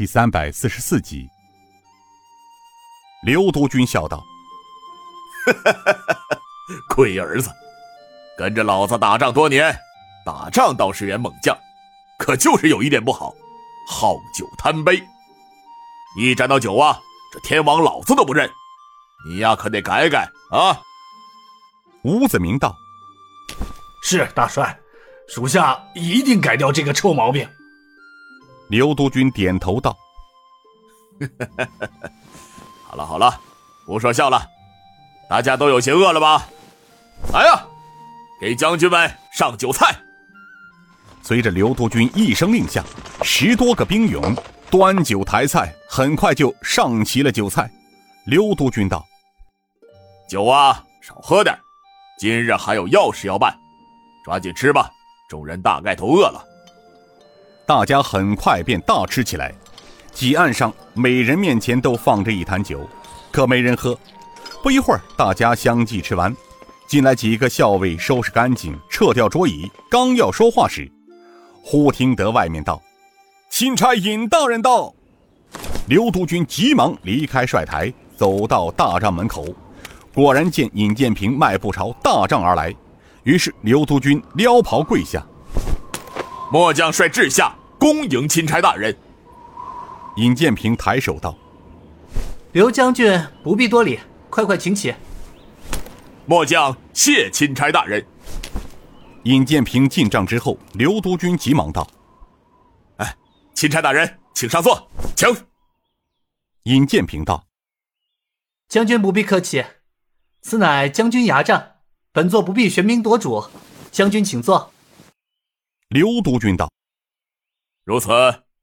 第三百四十四集。刘督军笑道：“ 龟儿子，跟着老子打仗多年，打仗倒是员猛将，可就是有一点不好，好酒贪杯。一沾到酒啊，这天王老子都不认。你呀，可得改改啊！”吴子明道：“是大帅，属下一定改掉这个臭毛病。”刘督军点头道：“好 了好了，不说笑了，大家都有些饿了吧？来呀，给将军们上酒菜。”随着刘督军一声令下，十多个兵勇端酒抬菜，很快就上齐了酒菜。刘督军道：“酒啊，少喝点。”今日还有要事要办，抓紧吃吧！众人大概都饿了。大家很快便大吃起来。几案上每人面前都放着一坛酒，可没人喝。不一会儿，大家相继吃完。进来几个校尉收拾干净，撤掉桌椅，刚要说话时，忽听得外面道：“钦差尹大人到。”刘督军急忙离开帅台，走到大帐门口。果然见尹建平迈步朝大帐而来，于是刘督军撩袍跪下：“末将率至下恭迎钦差大人。”尹建平抬手道：“刘将军不必多礼，快快请起。”末将谢钦差大人。尹建平进帐之后，刘督军急忙道：“哎，钦差大人，请上座，请。”尹建平道：“将军不必客气。”此乃将军牙帐，本座不必喧宾夺主，将军请坐。刘督军道：“如此，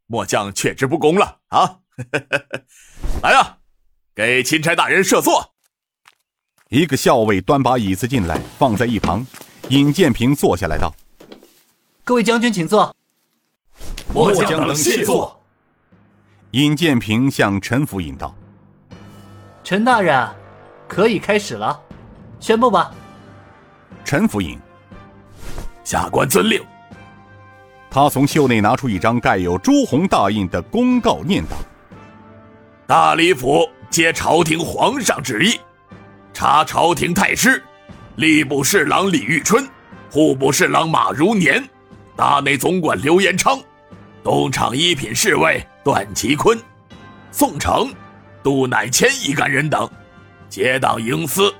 末将却之不恭了啊！来呀，给钦差大人设座。”一个校尉端把椅子进来，放在一旁。尹建平坐下来道：“各位将军请坐。”末将等谢坐。尹建平向陈福尹道：“陈大人。”可以开始了，宣布吧。陈府尹，下官遵令。他从袖内拿出一张盖有朱红大印的公告，念道：“大理府接朝廷皇上旨意，查朝廷太师，吏部侍郎李玉春，户部侍郎马如年，大内总管刘延昌，东厂一品侍卫段其坤，宋城、杜乃谦一干人等。”结党营私，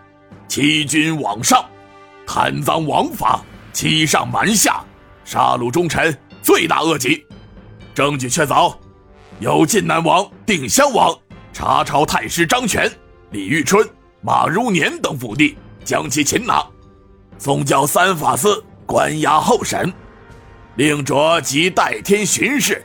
欺君罔上，贪赃枉法，欺上瞒下，杀戮忠臣，罪大恶极。证据确凿，有晋南王定襄王查抄太师张权、李玉春、马如年等府邸，将其擒拿，送交三法司关押候审，令着即代天巡视。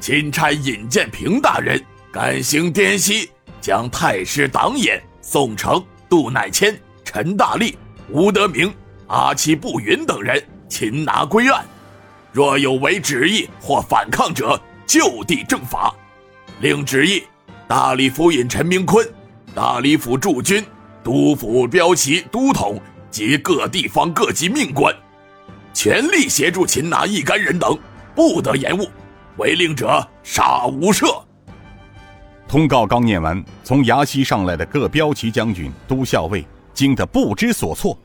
钦差尹建平大人敢行滇西。将太师党眼宋城、杜乃谦、陈大力、吴德明、阿七步云等人擒拿归案，若有违旨意或反抗者，就地正法。令旨意大理府尹陈明坤、大理府驻军、督府标旗都统及各地方各级命官，全力协助擒拿一干人等，不得延误。违令者，杀无赦。通告刚念完，从崖西上来的各标旗将军、都校尉惊得不知所措。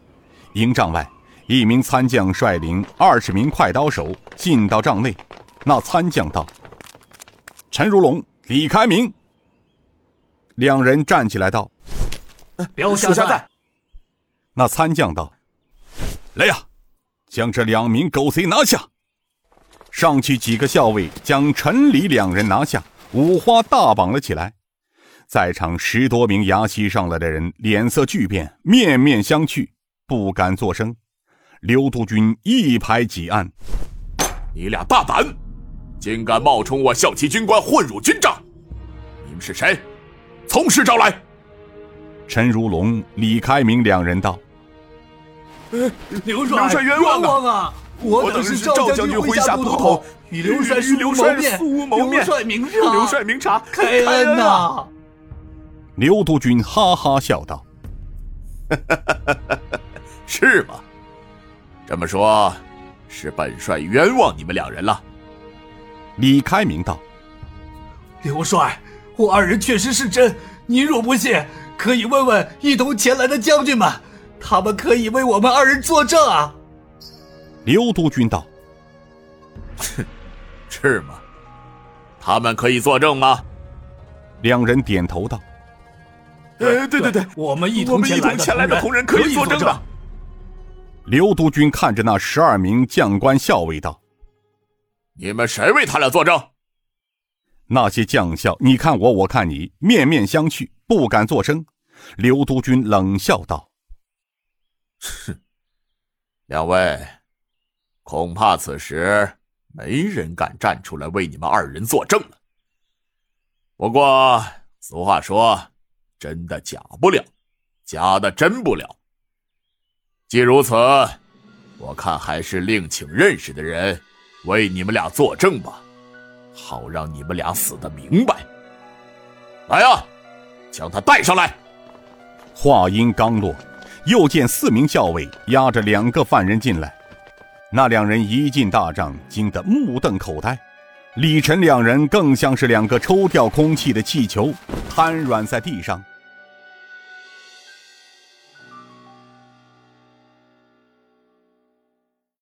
营帐外，一名参将率领二十名快刀手进到帐内。那参将道：“陈如龙、李开明。”两人站起来道：“标下在。”那参将道：“来呀，将这两名狗贼拿下！”上去几个校尉将陈、李两人拿下。五花大绑了起来，在场十多名牙西上来的人脸色巨变，面面相觑，不敢作声。刘督军一拍即案：“你俩大胆，竟敢冒充我校旗军官混入军帐！你们是谁？从实招来！”陈如龙、李开明两人道：“刘帅冤枉啊！我等是赵将军麾下都统。”与刘帅素无谋面，刘帅明察，刘帅明察，开恩呐！刘督军哈哈笑道：“ 是吗？这么说，是本帅冤枉你们两人了。”李开明道：“刘帅，我二人确实是真。您若不信，可以问问一同前来的将军们，他们可以为我们二人作证啊。刘督军道：“哼，是吗？他们可以作证吗？”两人点头道：“呃，对对对，我们一同前来的同仁可以作证的。”刘督军看着那十二名将官校尉道：“你们谁为他俩作证？”那些将校，你看我，我看你，面面相觑，不敢作声。刘督军冷笑道：“哼，两位，恐怕此时没人敢站出来为你们二人作证了。不过俗话说，真的假不了，假的真不了。”既如此，我看还是另请认识的人为你们俩作证吧，好让你们俩死的明白。来呀，将他带上来！话音刚落，又见四名校尉押着两个犯人进来。那两人一进大帐，惊得目瞪口呆。李晨两人更像是两个抽掉空气的气球，瘫软在地上。